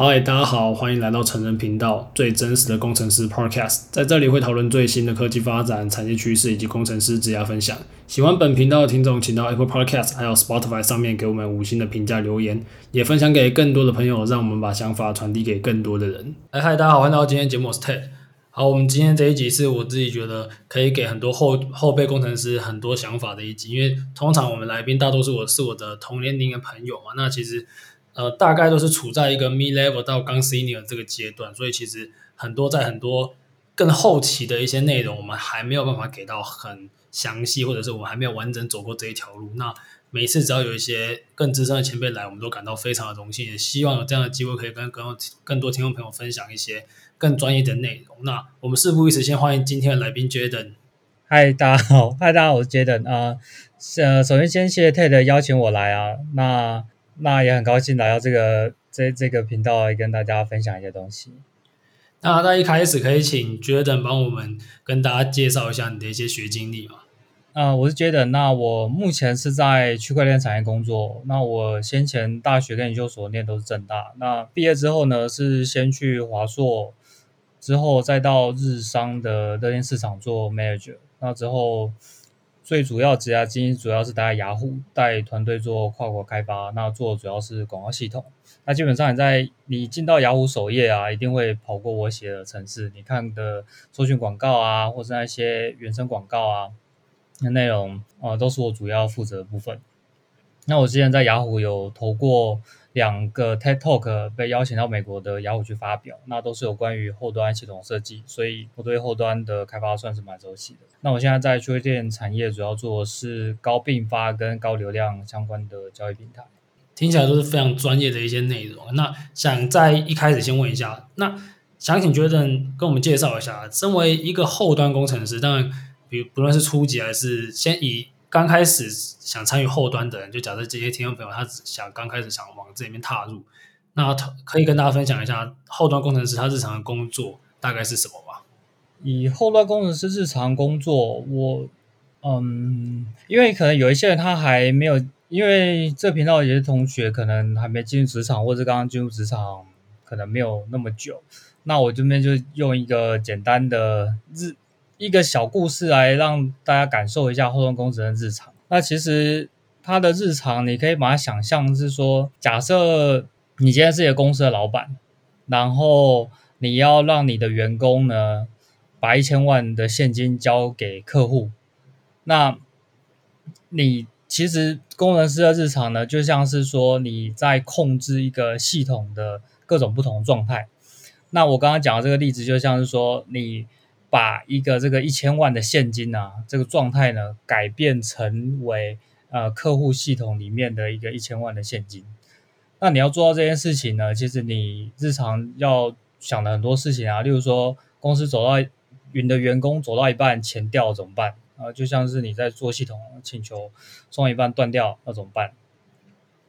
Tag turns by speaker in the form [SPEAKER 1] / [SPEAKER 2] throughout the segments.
[SPEAKER 1] 嗨，大家好，欢迎来到成人频道最真实的工程师 Podcast，在这里会讨论最新的科技发展、产业趋势以及工程师职涯分享。喜欢本频道的听众，请到 Apple Podcast 还有 Spotify 上面给我们五星的评价留言，也分享给更多的朋友，让我们把想法传递给更多的人。哎，嗨，大家好，欢迎来到今天节目，我是 Ted。好，我们今天这一集是我自己觉得可以给很多后后辈工程师很多想法的一集，因为通常我们来宾大多数我是我的同年龄的朋友嘛，那其实。呃，大概都是处在一个 mid level 到刚 senior 这个阶段，所以其实很多在很多更后期的一些内容，我们还没有办法给到很详细，或者是我们还没有完整走过这一条路。那每次只要有一些更资深的前辈来，我们都感到非常的荣幸，也希望有这样的机会可以跟更更多听众朋友分享一些更专业的内容。那我们事不宜迟，先欢迎今天的来宾 Jaden。
[SPEAKER 2] 嗨，大家好，嗨，大家好，我是 Jaden 啊。呃，首先先谢谢 Ted 邀请我来啊，那。那也很高兴来到这个这这个频道来跟大家分享一些东西。
[SPEAKER 1] 那在一开始可以请 Jaden 帮我们跟大家介绍一下你的一些学经历吗？
[SPEAKER 2] 啊、呃，我是 Jaden，那我目前是在区块链产业工作。那我先前大学跟研究所念都是正大。那毕业之后呢，是先去华硕，之后再到日商的热电市场做 manager。那之后。最主要职涯经验主要是待在雅虎，带团队做跨国开发，那做主要是广告系统。那基本上你在你进到雅虎首页啊，一定会跑过我写的城市，你看的搜寻广告啊，或是那些原生广告啊，那内容啊，都是我主要负责的部分。那我之前在雅虎有投过。两个 TED Talk 被邀请到美国的雅虎去发表，那都是有关于后端系统设计，所以我对后端的开发算是蛮熟悉的。那我现在在区块链产业主要做的是高并发跟高流量相关的交易平台，
[SPEAKER 1] 听起来都是非常专业的一些内容。那想在一开始先问一下，那想请 Jaden 跟我们介绍一下，身为一个后端工程师，当然，比不论是初级还是先以。刚开始想参与后端的人，就假设这些听众朋友，他只想刚开始想往这里面踏入，那可以跟大家分享一下后端工程师他日常的工作大概是什么吗？
[SPEAKER 2] 以后端工程师日常工作，我嗯，因为可能有一些人他还没有，因为这频道有些同学可能还没进入职场，或者刚刚进入职场可能没有那么久，那我这边就用一个简单的日。一个小故事来让大家感受一下后端工程的日常。那其实他的日常，你可以把它想象是说，假设你今天是一个公司的老板，然后你要让你的员工呢，把一千万的现金交给客户。那你其实工程师的日常呢，就像是说你在控制一个系统的各种不同状态。那我刚刚讲的这个例子，就像是说你。把一个这个一千万的现金啊，这个状态呢，改变成为呃客户系统里面的一个一千万的现金。那你要做到这件事情呢，其实你日常要想的很多事情啊，例如说公司走到云的员工走到一半钱掉了怎么办啊？就像是你在做系统请求送一半断掉那怎么办？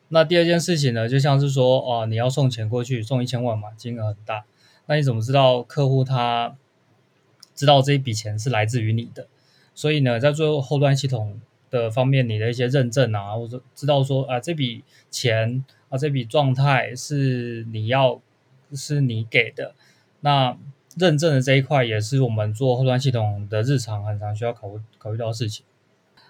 [SPEAKER 2] 那第二件事情呢，就像是说哦、你要送钱过去，送一千万嘛，金额很大，那你怎么知道客户他？知道这一笔钱是来自于你的，所以呢，在做后端系统的方面，你的一些认证啊，或者知道说啊，这笔钱啊，这笔状态是你要是你给的，那认证的这一块也是我们做后端系统的日常很常需要考考虑到的事情。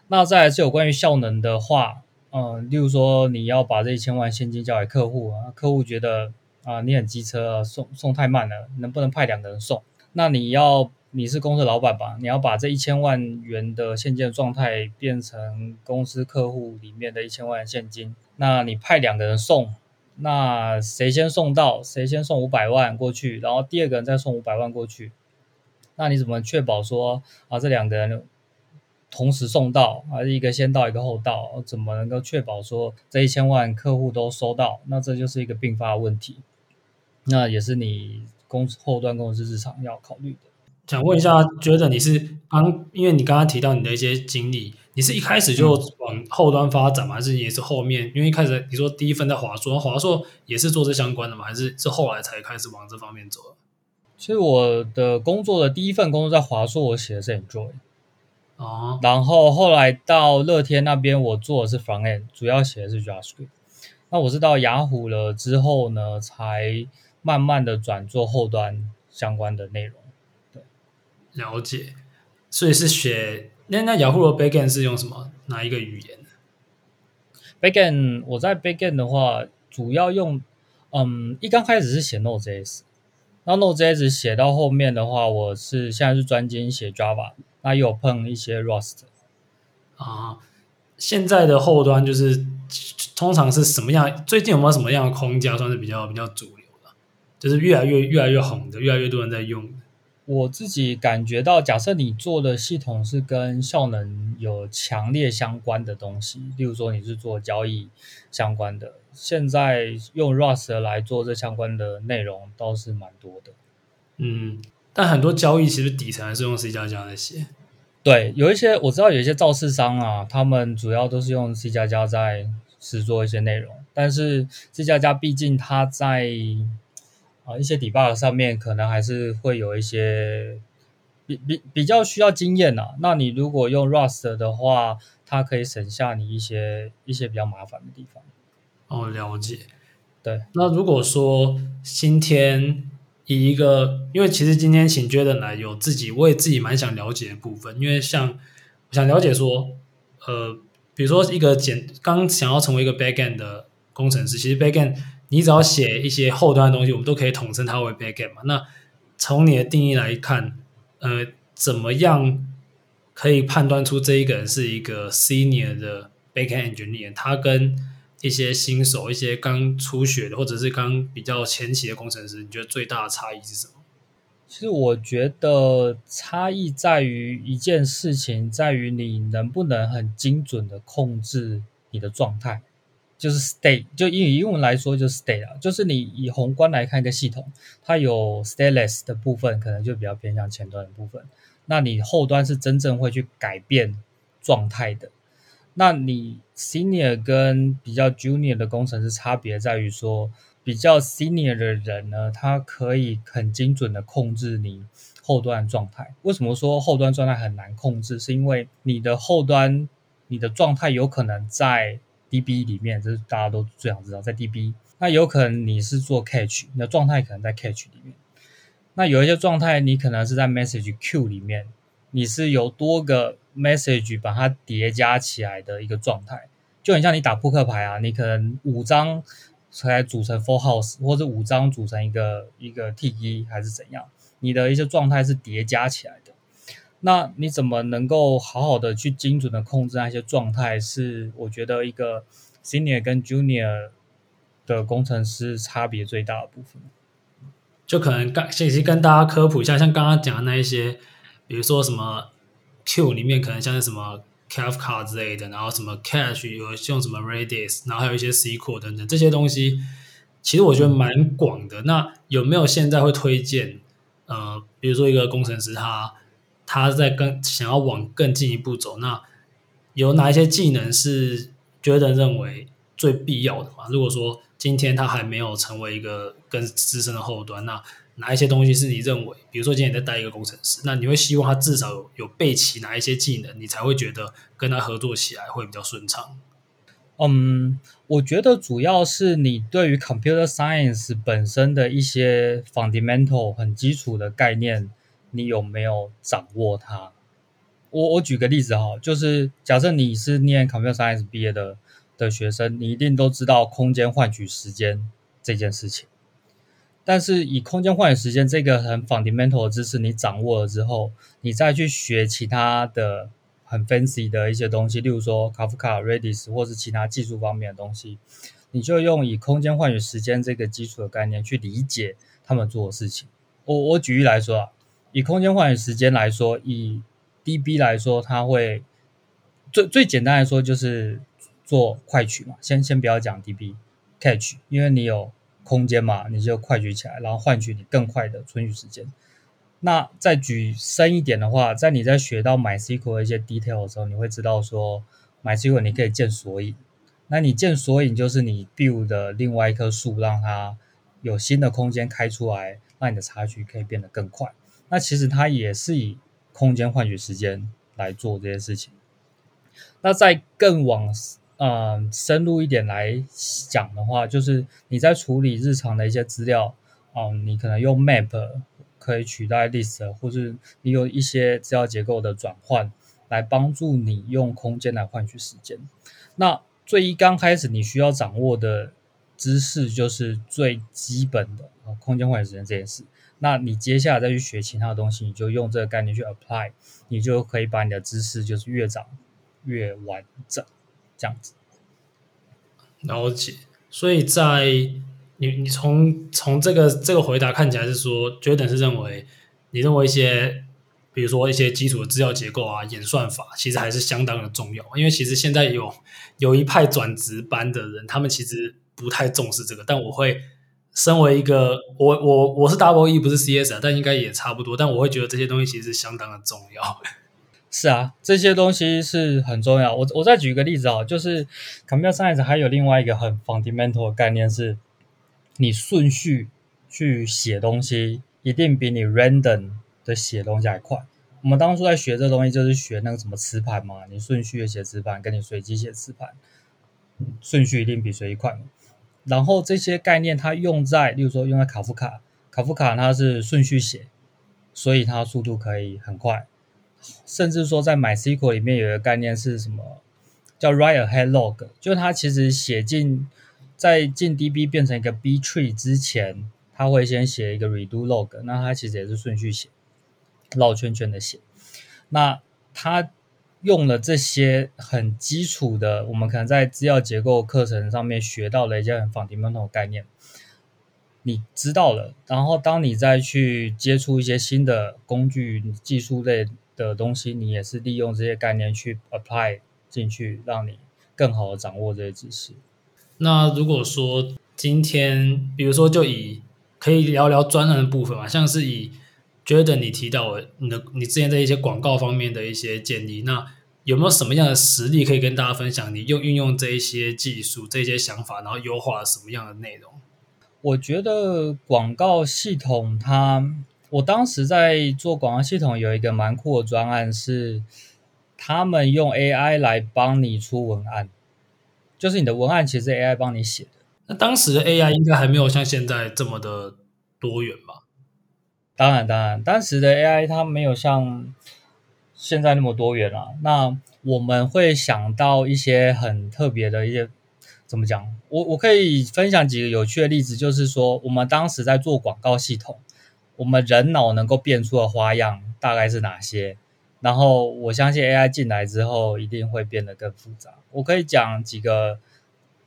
[SPEAKER 2] 那再来是有关于效能的话，嗯、例如说你要把这一千万现金交给客户啊，客户觉得啊你很机车啊，送送太慢了，能不能派两个人送？那你要。你是公司老板吧？你要把这一千万元的现金状态变成公司客户里面的一千万现金。那你派两个人送，那谁先送到？谁先送五百万过去？然后第二个人再送五百万过去。那你怎么确保说啊，这两个人同时送到，还是一个先到一个后到？怎么能够确保说这一千万客户都收到？那这就是一个并发问题。那也是你公司后端公司日常要考虑的。
[SPEAKER 1] 想问一下，觉得你是刚，因为你刚刚提到你的一些经历，你是一开始就往后端发展吗？还是你也是后面？因为一开始你说第一份在华硕，华硕也是做这相关的吗？还是是后来才开始往这方面走？
[SPEAKER 2] 其实我的工作的第一份工作在华硕，我写的是 Android
[SPEAKER 1] 啊，
[SPEAKER 2] 然后后来到乐天那边，我做的是 Front End，主要写的是 JavaScript。那我是到雅虎了之后呢，才慢慢的转做后端相关的内容。对，
[SPEAKER 1] 了解。所以是学那那雅虎的 backend 是用什么？哪一个语言
[SPEAKER 2] ？backend 我在 backend 的话，主要用嗯，一刚开始是写 Node.js，然后 Node.js 写到后面的话，我是现在是专精写 Java，那也有碰一些 Rust。
[SPEAKER 1] 啊，现在的后端就是通常是什么样？最近有没有什么样的框架算是比较比较主流的？就是越来越越来越红的，越来越多人在用的。
[SPEAKER 2] 我自己感觉到，假设你做的系统是跟效能有强烈相关的东西，例如说你是做交易相关的，现在用 Rust 来做这相关的内容倒是蛮多的。
[SPEAKER 1] 嗯，但很多交易其实底层还是用 C 加加在写。
[SPEAKER 2] 对，有一些我知道有一些造市商啊，他们主要都是用 C 加加在实做一些内容，但是 C 加加毕竟它在啊，一些 debug 上面可能还是会有一些比比比较需要经验呐。那你如果用 Rust 的话，它可以省下你一些一些比较麻烦的地方。
[SPEAKER 1] 哦，了解。
[SPEAKER 2] 对，
[SPEAKER 1] 那如果说今天以一个，因为其实今天请 Jaden 来有自己，我也自己蛮想了解的部分，因为像我想了解说，呃，比如说一个简刚想要成为一个 backend 的工程师，其实 backend。你只要写一些后端的东西，我们都可以统称它为 backend 嘛。那从你的定义来看，呃，怎么样可以判断出这一个人是一个 senior 的 backend engineer？他跟一些新手、一些刚初学的，或者是刚比较前期的工程师，你觉得最大的差异是什么？
[SPEAKER 2] 其实我觉得差异在于一件事情，在于你能不能很精准的控制你的状态。就是 state，就英语英文来说就是 state 啊，就是你以宏观来看一个系统，它有 stateless 的部分，可能就比较偏向前端的部分。那你后端是真正会去改变状态的。那你 senior 跟比较 junior 的工程师差别在于说，比较 senior 的人呢，他可以很精准的控制你后端状态。为什么说后端状态很难控制？是因为你的后端你的状态有可能在 DB 里面，这是大家都最想知道，在 DB，那有可能你是做 catch，你的状态可能在 catch 里面。那有一些状态，你可能是在 Message Queue 里面，你是有多个 Message 把它叠加起来的一个状态，就很像你打扑克牌啊，你可能五张才组成 Full House，或者五张组成一个一个 T 一还是怎样，你的一些状态是叠加起来的。那你怎么能够好好的去精准的控制那些状态？是我觉得一个 senior 跟 junior 的工程师差别最大的部分。
[SPEAKER 1] 就可能刚先跟大家科普一下，像刚刚讲的那一些，比如说什么 Q 里面可能像是什么 Kafka 之类的，然后什么 Cache 有用什么 Redis，然后还有一些 SQL 等等这些东西，其实我觉得蛮广的。那有没有现在会推荐？呃，比如说一个工程师他。他在跟想要往更进一步走，那有哪一些技能是觉得认为最必要的嘛？如果说今天他还没有成为一个更资深的后端，那哪一些东西是你认为，比如说今天你在带一个工程师，那你会希望他至少有有备齐哪一些技能，你才会觉得跟他合作起来会比较顺畅？
[SPEAKER 2] 嗯，我觉得主要是你对于 computer science 本身的一些 fundamental 很基础的概念。你有没有掌握它？我我举个例子哈，就是假设你是念 Computer Science 毕业的的学生，你一定都知道空间换取时间这件事情。但是以空间换取时间这个很 fundamental 的知识你掌握了之后，你再去学其他的很 fancy 的一些东西，例如说 Kafka、Redis 或是其他技术方面的东西，你就用以空间换取时间这个基础的概念去理解他们做的事情。我我举例来说啊。以空间换取时间来说，以 DB 来说，它会最最简单来说就是做快取嘛。先先不要讲 DB catch，因为你有空间嘛，你就快取起来，然后换取你更快的存取时间。那再举深一点的话，在你在学到 MySQL 的一些 detail 的时候，你会知道说 MySQL 你可以建索引，那你建索引就是你 build 的另外一棵树，让它有新的空间开出来，让你的查取可以变得更快。那其实它也是以空间换取时间来做这些事情。那再更往嗯、深入一点来讲的话，就是你在处理日常的一些资料，哦、你可能用 map 可以取代 list，或是你有一些资料结构的转换，来帮助你用空间来换取时间。那最一刚开始你需要掌握的知识就是最基本的啊空间换取时间这件事。那你接下来再去学其他的东西，你就用这个概念去 apply，你就可以把你的知识就是越长越完整，这样子。
[SPEAKER 1] 了解。所以在你你从从这个这个回答看起来是说，Jordan 是认为你认为一些比如说一些基础的资料结构啊、演算法，其实还是相当的重要。因为其实现在有有一派转职班的人，他们其实不太重视这个，但我会。身为一个我我我是 Double 不是 CS 啊，但应该也差不多。但我会觉得这些东西其实是相当的重要。
[SPEAKER 2] 是啊，这些东西是很重要。我我再举一个例子啊，就是 Computer Science 还有另外一个很 fundamental 的概念是，你顺序去写东西一定比你 random 的写东西还快。我们当初在学这东西就是学那个什么磁盘嘛，你顺序的写磁盘跟你随机写磁盘，顺序一定比随机快。然后这些概念它用在，例如说用在卡夫卡，卡夫卡它是顺序写，所以它速度可以很快。甚至说在 MySQL 里面有一个概念是什么，叫 write ahead log，就它其实写进在进 DB 变成一个 B tree 之前，它会先写一个 redo log，那它其实也是顺序写，绕圈圈的写。那它。用了这些很基础的，我们可能在资料结构课程上面学到的一些很 fundamental 概念，你知道了。然后当你再去接触一些新的工具、技术类的东西，你也是利用这些概念去 apply 进去，让你更好的掌握这些知识。
[SPEAKER 1] 那如果说今天，比如说就以可以聊聊专案的部分嘛，像是以。觉得你提到你的你之前在一些广告方面的一些建议，那有没有什么样的实例可以跟大家分享？你用运用这一些技术、这些想法，然后优化了什么样的内容？
[SPEAKER 2] 我觉得广告系统它，我当时在做广告系统有一个蛮酷的专案，是他们用 AI 来帮你出文案，就是你的文案其实是 AI 帮你写的。
[SPEAKER 1] 那当时的 AI 应该还没有像现在这么的多元吧？
[SPEAKER 2] 当然，当然，当时的 AI 它没有像现在那么多元了。那我们会想到一些很特别的一些，怎么讲？我我可以分享几个有趣的例子，就是说，我们当时在做广告系统，我们人脑能够变出的花样大概是哪些？然后我相信 AI 进来之后，一定会变得更复杂。我可以讲几个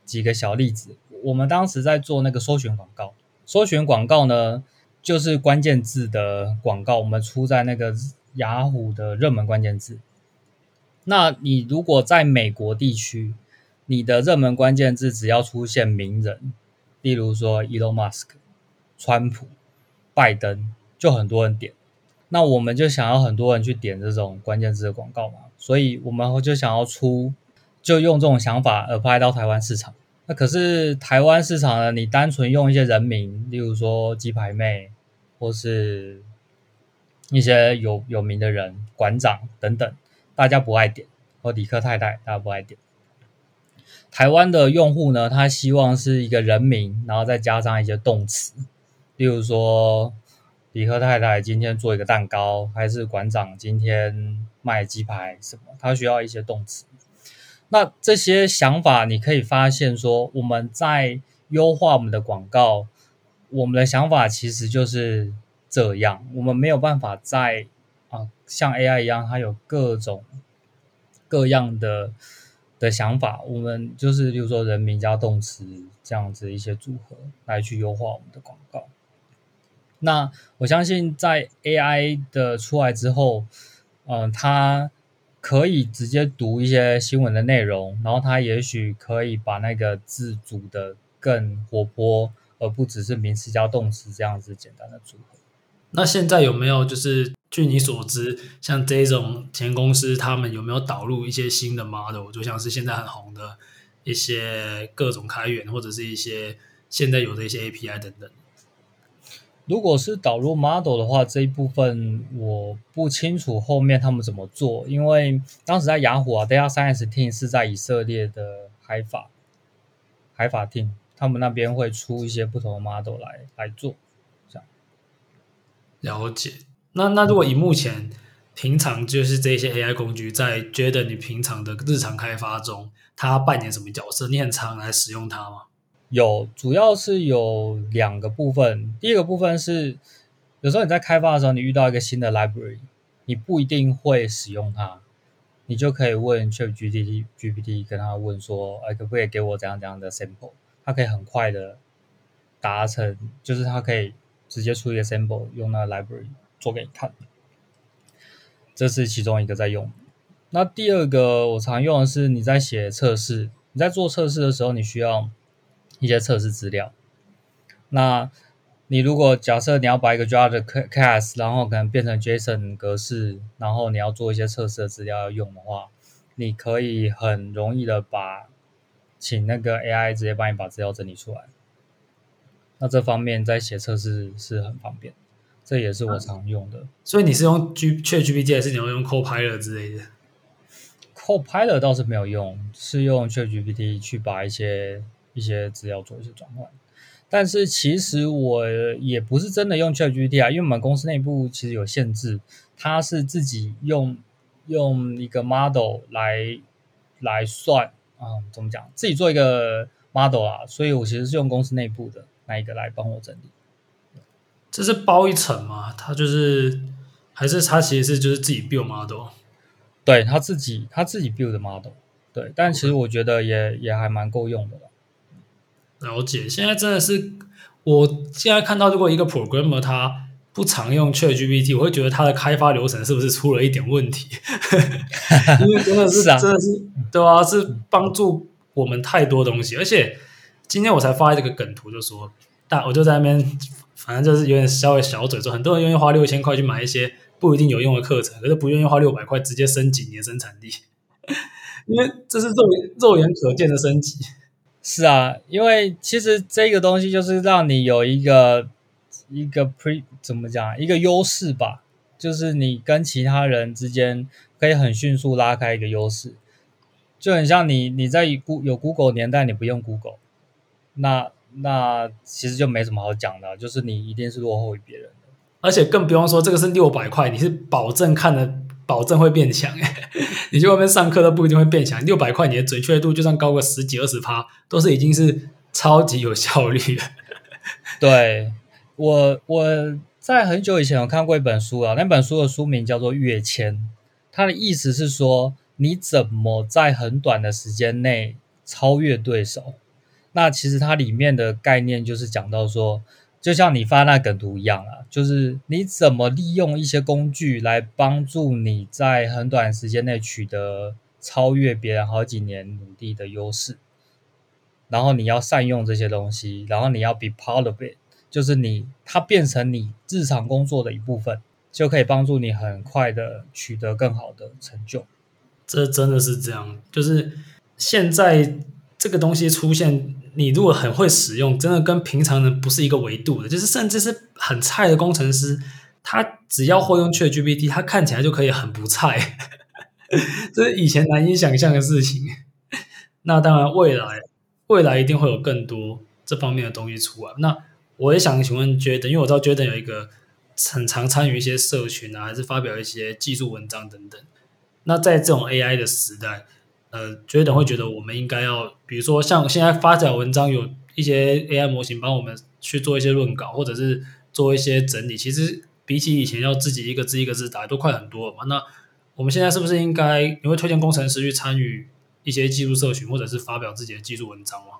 [SPEAKER 2] 几个小例子。我们当时在做那个搜寻广告，搜寻广告呢，就是关键字的广告，我们出在那个雅虎的热门关键字。那你如果在美国地区，你的热门关键字只要出现名人，例如说 Elon Musk、川普、拜登，就很多人点。那我们就想要很多人去点这种关键字的广告嘛，所以我们就想要出，就用这种想法 apply 到台湾市场。那可是台湾市场呢，你单纯用一些人名，例如说鸡排妹。或是一些有有名的人、馆长等等，大家不爱点；或理科太太，大家不爱点。台湾的用户呢，他希望是一个人名，然后再加上一些动词，例如说李克太太今天做一个蛋糕，还是馆长今天卖鸡排什么，他需要一些动词。那这些想法，你可以发现说，我们在优化我们的广告。我们的想法其实就是这样，我们没有办法在啊像 AI 一样，它有各种各样的的想法。我们就是比如说人名加动词这样子一些组合来去优化我们的广告。那我相信在 AI 的出来之后，嗯、它可以直接读一些新闻的内容，然后它也许可以把那个字组的更活泼。而不只是名词加动词这样子简单的组合。
[SPEAKER 1] 那现在有没有就是据你所知，像这种前公司他们有没有导入一些新的 model？就像是现在很红的一些各种开源，或者是一些现在有的一些 API 等等。
[SPEAKER 2] 如果是导入 model 的话，这一部分我不清楚后面他们怎么做，因为当时在雅虎啊，Data Science Team 是在以色列的海法海法 Team。他们那边会出一些不同的 model 来来做，这样
[SPEAKER 1] 了解。那那如果以目前平常就是这些 AI 工具，在觉得你平常的日常开发中，它扮演什么角色？你很常来使用它吗？
[SPEAKER 2] 有，主要是有两个部分。第一个部分是，有时候你在开发的时候，你遇到一个新的 library，你不一定会使用它，你就可以问 ChatGPT GPT 跟他问说，哎，可不可以给我怎样怎样的 sample？它可以很快的达成，就是它可以直接出一个 sample，用那个 library 做给你看。这是其中一个在用。那第二个我常用的是，你在写测试，你在做测试的时候，你需要。一些测试资料，那你如果假设你要把一个 Java 的 class，然后可能变成 JSON 格式，然后你要做一些测试的资料要用的话，你可以很容易的把请那个 AI 直接帮你把资料整理出来。那这方面在写测试是很方便，这也是我常用的。
[SPEAKER 1] 所以你是用 G ChatGPT 还是你要用 Copilot 之类的
[SPEAKER 2] ？Copilot 倒是没有用，是用 ChatGPT 去把一些。一些资料做一些转换，但是其实我也不是真的用 ChatGPT 啊，因为我们公司内部其实有限制，它是自己用用一个 model 来来算啊、嗯，怎么讲？自己做一个 model 啊，所以我其实是用公司内部的那一个来帮我整理。
[SPEAKER 1] 这是包一层吗？他就是还是他其实是就是自己 build model？
[SPEAKER 2] 对，他自己他自己 build 的 model，对，但其实我觉得也.也还蛮够用的了。
[SPEAKER 1] 了解，现在真的是，我现在看到，如果一个 programmer 他不常用 ChatGPT，我会觉得它的开发流程是不是出了一点问题？因为真的是，是啊、真的是，对啊，是帮助我们太多东西。而且今天我才发这个梗图，就说，大我就在那边，反正就是有点稍微小嘴说，很多人愿意花六千块去买一些不一定有用的课程，可是不愿意花六百块直接升级你的生产力，因为这是肉肉眼可见的升级。
[SPEAKER 2] 是啊，因为其实这个东西就是让你有一个一个 pre 怎么讲一个优势吧，就是你跟其他人之间可以很迅速拉开一个优势，就很像你你在有 Google 年代你不用 Google，那那其实就没什么好讲的，就是你一定是落后于别人的，
[SPEAKER 1] 而且更不用说这个是六百块，你是保证看的。保证会变强，你去外面上课都不一定会变强。六百块，你的准确度就算高个十几二十趴，都是已经是超级有效率的。
[SPEAKER 2] 对，我，我在很久以前有看过一本书啊，那本书的书名叫做《跃迁》，它的意思是说你怎么在很短的时间内超越对手。那其实它里面的概念就是讲到说。就像你发那梗图一样啊，就是你怎么利用一些工具来帮助你在很短时间内取得超越别人好几年努力的优势，然后你要善用这些东西，然后你要 be part of it，就是你它变成你日常工作的一部分，就可以帮助你很快的取得更好的成就。
[SPEAKER 1] 这真的是这样，就是现在这个东西出现。你如果很会使用，真的跟平常人不是一个维度的，就是甚至是很菜的工程师，他只要会用 ChatGPT，他看起来就可以很不菜，这是以前难以想象的事情。那当然，未来未来一定会有更多这方面的东西出来。那我也想请问 Jaden，因为我知道 Jaden 有一个很常参与一些社群啊，还是发表一些技术文章等等。那在这种 AI 的时代，呃，觉得会觉得我们应该要，比如说像现在发表文章，有一些 AI 模型帮我们去做一些论稿，或者是做一些整理。其实比起以前要自己一个字一个字打，都快很多了嘛。那我们现在是不是应该，你会推荐工程师去参与一些技术社群，或者是发表自己的技术文章吗？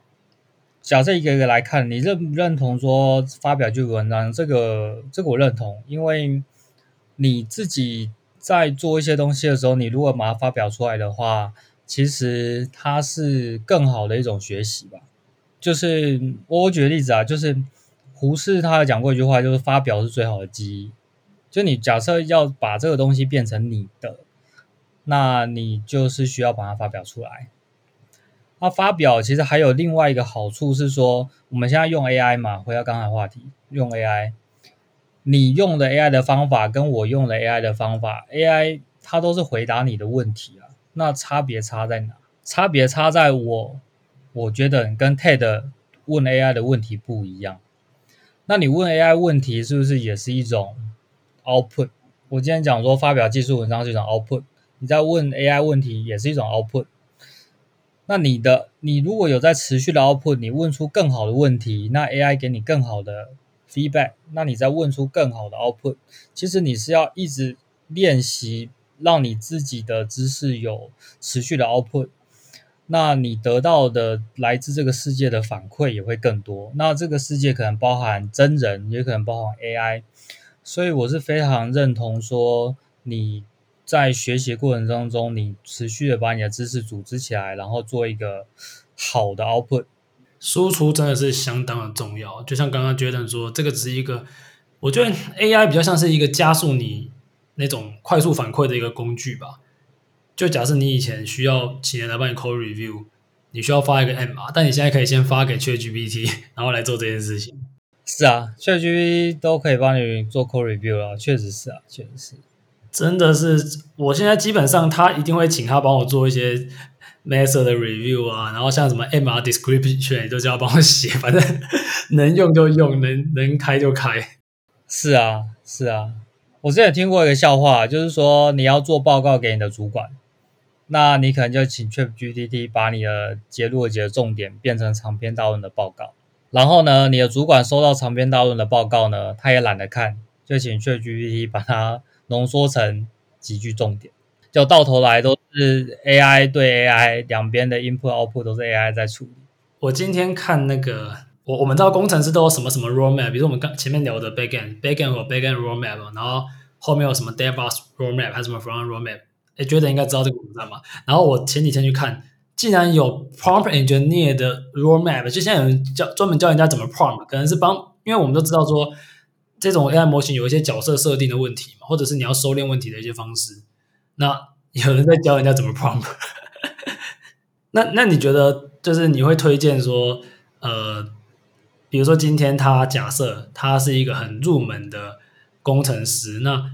[SPEAKER 2] 假设一个一个来看，你认不认同说发表技术文章？这个这个我认同，因为你自己在做一些东西的时候，你如果把它发表出来的话。其实它是更好的一种学习吧，就是我举个例子啊，就是胡适他有讲过一句话，就是发表是最好的记忆。就你假设要把这个东西变成你的，那你就是需要把它发表出来。那发表其实还有另外一个好处是说，我们现在用 AI 嘛，回到刚才话题，用 AI，你用的 AI 的方法跟我用的 AI 的方法，AI 它都是回答你的问题啊。那差别差在哪？差别差在我，我觉得跟 TED 问 AI 的问题不一样。那你问 AI 问题是不是也是一种 output。我今天讲说发表技术文章是一种 output，你在问 AI 问题也是一种 output。那你的你如果有在持续的 output，你问出更好的问题，那 AI 给你更好的 feedback，那你再问出更好的 output。其实你是要一直练习，让你自己的知识有持续的 output。那你得到的来自这个世界的反馈也会更多。那这个世界可能包含真人，也可能包含 AI。所以我是非常认同说，你在学习过程当中，你持续的把你的知识组织起来，然后做一个好的 output。
[SPEAKER 1] 输出真的是相当的重要。就像刚刚 Jordan 说，这个只是一个，我觉得 AI 比较像是一个加速你那种快速反馈的一个工具吧。就假设你以前需要请人来帮你 code review，你需要发一个 MR，但你现在可以先发给 ChatGPT，然后来做这件事情。
[SPEAKER 2] 是啊，ChatGPT 都可以帮你做 code review 了，确实是啊，确实是。
[SPEAKER 1] 真的是，我现在基本上他一定会请他帮我做一些 method 的 review 啊，然后像什么 MR description 都叫他帮我写，反正能用就用，能能开就开。
[SPEAKER 2] 是啊，是啊，我之前听过一个笑话，就是说你要做报告给你的主管。那你可能就请 ChatGPT 把你的节录的重点变成长篇大论的报告，然后呢，你的主管收到长篇大论的报告呢，他也懒得看，就请 ChatGPT 把它浓缩成几句重点，就到头来都是 AI 对 AI，两边的 input output 都是 AI 在处理。
[SPEAKER 1] 我今天看那个，我我们知道工程师都有什么什么 roadmap，比如说我们刚前面聊的 bacon bacon 和 bacon roadmap，然后后面有什么 DevOps roadmap，还有什么 front roadmap。诶，觉得应该知道这个网站嘛？然后我前几天去看，竟然有 prompt engineer 的 roadmap，就现在有人教专门教人家怎么 prompt，可能是帮，因为我们都知道说，这种 AI 模型有一些角色设定的问题嘛，或者是你要收敛问题的一些方式。那有人在教人家怎么 prompt，那那你觉得就是你会推荐说，呃，比如说今天他假设他是一个很入门的工程师，那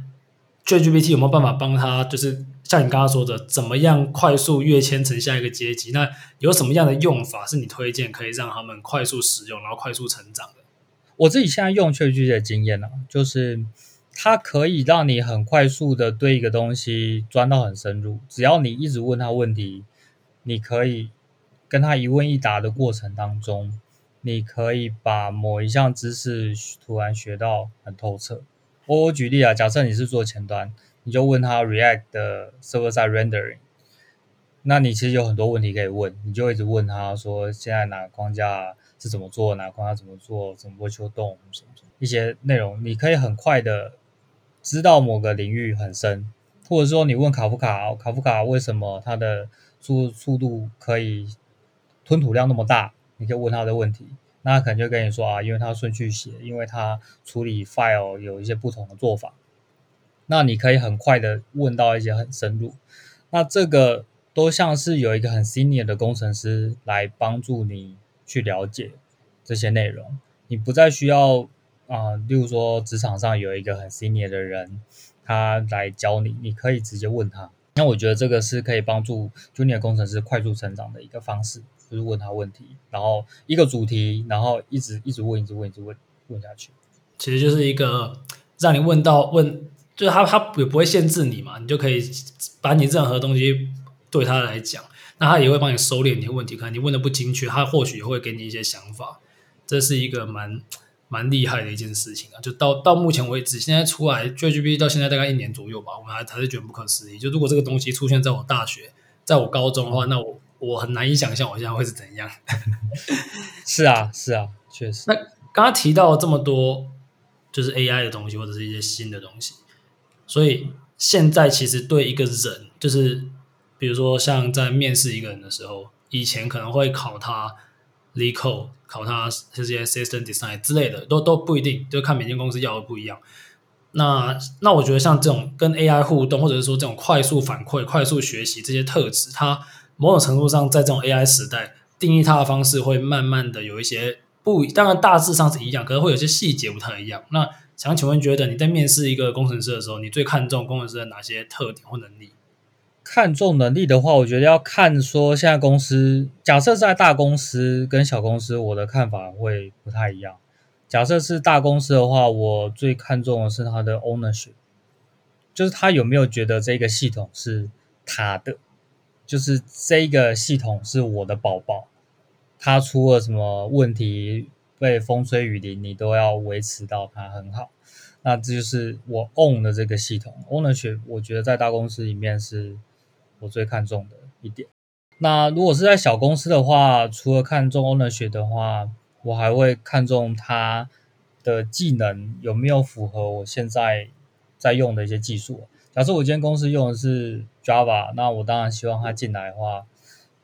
[SPEAKER 1] ChatGPT 有没有办法帮他就是？像你刚刚说的，怎么样快速跃迁成下一个阶级？那有什么样的用法是你推荐可以让他们快速使用，然后快速成长？
[SPEAKER 2] 我自己现在用 ChatGPT 的经验呢、啊，就是它可以让你很快速的对一个东西钻到很深入。只要你一直问他问题，你可以跟他一问一答的过程当中，你可以把某一项知识突然学到很透彻。我我举例啊，假设你是做前端。你就问他 React 的 server side rendering，那你其实有很多问题可以问，你就一直问他说，现在哪个框架是怎么做，哪个框架怎么做，怎么会修动什么什么一些内容，你可以很快的知道某个领域很深，或者说你问卡夫卡，卡夫卡为什么它的速速度可以吞吐量那么大，你可以问他的问题，那可能就跟你说啊，因为他顺序写，因为他处理 file 有一些不同的做法。那你可以很快的问到一些很深入，那这个都像是有一个很 senior 的工程师来帮助你去了解这些内容，你不再需要啊、例如说职场上有一个很 senior 的人，他来教你，你可以直接问他。那我觉得这个是可以帮助 junior 工程师快速成长的一个方式，就是问他问题，然后一个主题，然后一直一直问，一直问，一直问，问下去。
[SPEAKER 1] 其实就是一个让你问到问。就是他，他也不会限制你嘛，你就可以把你任何东西对他来讲，那他也会帮你收敛你的问题。可能你问的不精确，他或许也会给你一些想法。这是一个蛮蛮厉害的一件事情啊！就到到目前为止，现在出来 ChatGPT 到现在大概一年左右吧，我们还还是觉得不可思议。就如果这个东西出现在我大学，在我高中的话，那我我很难以想象我现在会是怎样。
[SPEAKER 2] 是啊，是啊，确实。
[SPEAKER 1] 那刚刚提到这么多，就是 AI 的东西，或者是一些新的东西。所以现在其实对一个人，就是比如说像在面试一个人的时候，以前可能会考他 Leeco 考他这些 System Design 之类的，都都不一定，就看每间公司要的不一样。那那我觉得像这种跟 AI 互动，或者是说这种快速反馈、快速学习这些特质，它某种程度上在这种 AI 时代定义它的方式会慢慢的有一些不，当然大致上是一样，可能会有些细节不太一样。那想请问，觉得你在面试一个工程师的时候，你最看重工程师的哪些特点或能力？
[SPEAKER 2] 看重能力的话，我觉得要看说现在公司，假设在大公司跟小公司，我的看法会不太一样。假设是大公司的话，我最看重的是他的 ownership，就是他有没有觉得这个系统是他的，就是这个系统是我的宝宝，他出了什么问题，被风吹雨淋，你都要维持到它很好。那这就是我 own 的这个系统，ownership，我觉得在大公司里面是我最看重的一点。那如果是在小公司的话，除了看重 owner 学的话，我还会看重它的技能有没有符合我现在在用的一些技术。假设我今天公司用的是 Java，那我当然希望它进来的话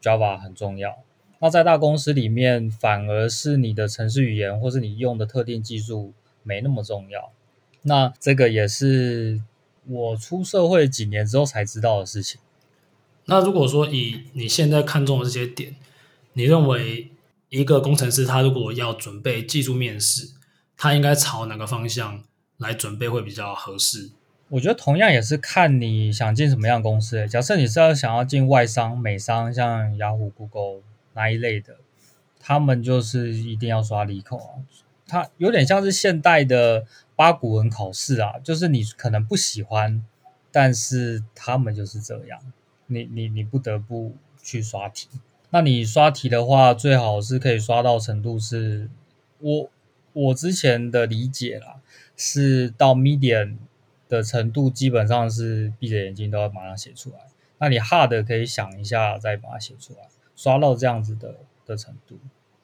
[SPEAKER 2] ，Java 很重要。那在大公司里面，反而是你的程式语言或是你用的特定技术没那么重要。那这个也是我出社会几年之后才知道的事情。
[SPEAKER 1] 那如果说以你现在看中的这些点，你认为一个工程师他如果要准备技术面试，他应该朝哪个方向来准备会比较合适？
[SPEAKER 2] 我觉得同样也是看你想进什么样的公司。假设你是要想要进外商、美商，像雅虎、Google 那一类的，他们就是一定要刷理控啊。它有点像是现代的。八股文考试啊，就是你可能不喜欢，但是他们就是这样，你你你不得不去刷题。那你刷题的话，最好是可以刷到程度是，我我之前的理解啦，是到 medium 的程度，基本上是闭着眼睛都要马上写出来。那你 hard 可以想一下再把它写出来，刷到这样子的的程度。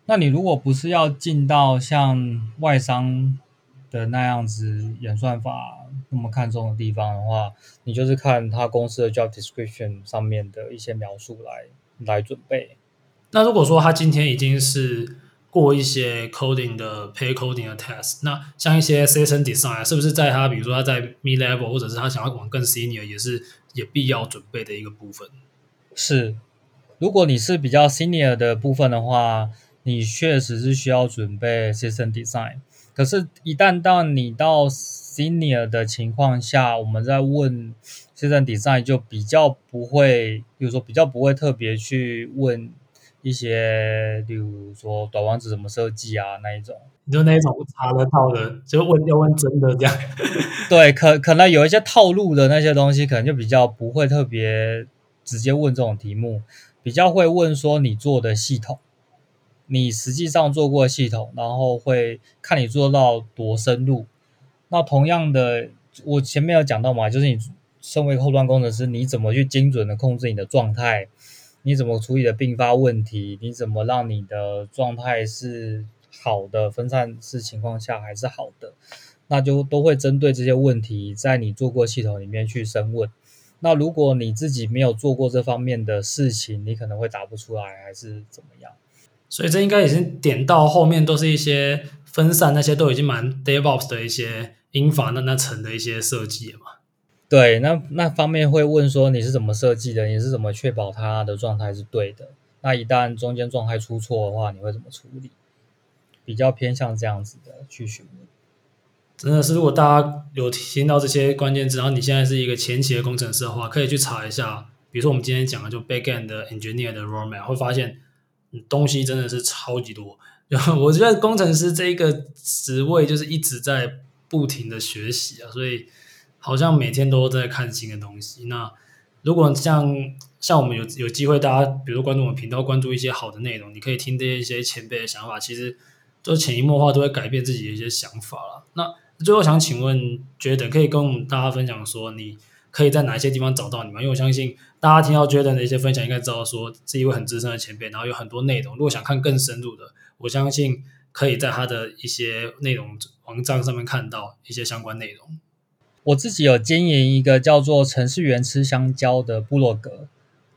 [SPEAKER 2] 那你如果不是要进到像外商，的那样子演算法那么看重的地方的话，你就是看他公司的 job description 上面的一些描述来来准备。
[SPEAKER 1] 那如果说他今天已经是过一些 coding 的 pay coding 的 test，那像一些 system design 是不是在他比如说他在 mid level 或者是他想要往更 senior 也是也必要准备的一个部分？
[SPEAKER 2] 是，如果你是比较 senior 的部分的话，你确实是需要准备 system design。可是，一旦到你到 senior 的情况下，我们在问 system design 就比较不会，比如说比较不会特别去问一些，例如说短网址怎么设计啊那一种，
[SPEAKER 1] 就那一种查得到的，就问要问真的这样。
[SPEAKER 2] 对，可可能有一些套路的那些东西，可能就比较不会特别直接问这种题目，比较会问说你做的系统。你实际上做过系统，然后会看你做到多深入。那同样的，我前面有讲到嘛，就是你身为后端工程师，你怎么去精准的控制你的状态？你怎么处理的并发问题？你怎么让你的状态是好的，分散式情况下还是好的？那就都会针对这些问题，在你做过系统里面去深问。那如果你自己没有做过这方面的事情，你可能会答不出来，还是怎么样？
[SPEAKER 1] 所以这应该已经点到后面都是一些分散，那些都已经蛮 DevOps 的一些英法那那层的一些设计了嘛。
[SPEAKER 2] 对，那那方面会问说你是怎么设计的？你是怎么确保它的状态是对的？那一旦中间状态出错的话，你会怎么处理？比较偏向这样子的去询问。
[SPEAKER 1] 真的是，如果大家有听到这些关键字，然后你现在是一个前期的工程师的话，可以去查一下，比如说我们今天讲的就 Backend 的 Engineer 的 Roadmap，会发现。东西真的是超级多，然后我觉得工程师这一个职位就是一直在不停的学习啊，所以好像每天都在看新的东西。那如果像像我们有有机会，大家比如说关注我们频道，关注一些好的内容，你可以听这些一些前辈的想法，其实都潜移默化都会改变自己的一些想法了。那最后想请问，觉得可以跟我们大家分享说你。可以在哪些地方找到你们？因为我相信大家听到 Jaden 的一些分享，应该知道说是一位很资深的前辈，然后有很多内容。如果想看更深入的，我相信可以在他的一些内容网站上面看到一些相关内容。
[SPEAKER 2] 我自己有经营一个叫做“程式员吃香蕉”的部落格，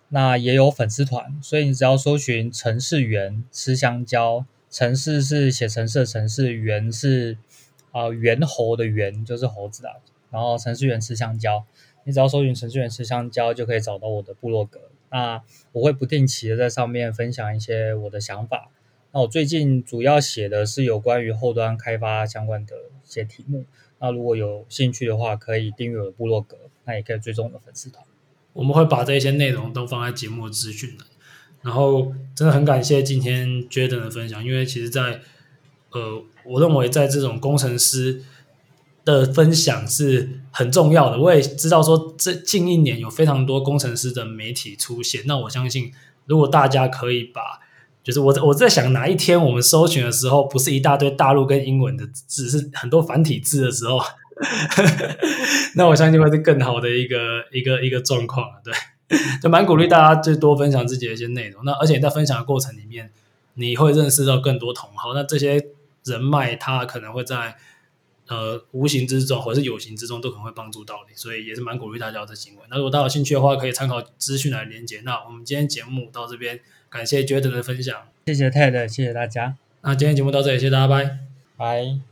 [SPEAKER 2] 那也有粉丝团，所以你只要搜寻“程式员吃香蕉”，程式是写程式的程式，员是啊猿猴的猿，就是猴子啊，然后程式员吃香蕉。你只要搜寻程序员吃香蕉，就可以找到我的部落格。那我会不定期的在上面分享一些我的想法。那我最近主要写的是有关于后端开发相关的一些题目。那如果有兴趣的话，可以订阅我的部落格，那也可以追踪我的粉丝团。
[SPEAKER 1] 我们会把这些内容都放在节目资讯的。然后真的很感谢今天 Jaden 的分享，因为其实在呃，我认为在这种工程师。的分享是很重要的。我也知道说，这近一年有非常多工程师的媒体出现。那我相信，如果大家可以把，就是我我在想哪一天我们搜寻的时候，不是一大堆大陆跟英文的字，是很多繁体字的时候，那我相信会是更好的一个一个一个状况。对，就蛮鼓励大家就多分享自己的一些内容。那而且在分享的过程里面，你会认识到更多同好。那这些人脉，他可能会在。呃，无形之中或者是有形之中，都可能会帮助到你，所以也是蛮鼓励大家的行为。那如果大家有兴趣的话，可以参考资讯来连接。那我们今天节目到这边，感谢 Jaden 的分享，
[SPEAKER 2] 谢谢 Ted，谢谢大家。
[SPEAKER 1] 那今天节目到这里，谢谢大家，拜
[SPEAKER 2] 拜。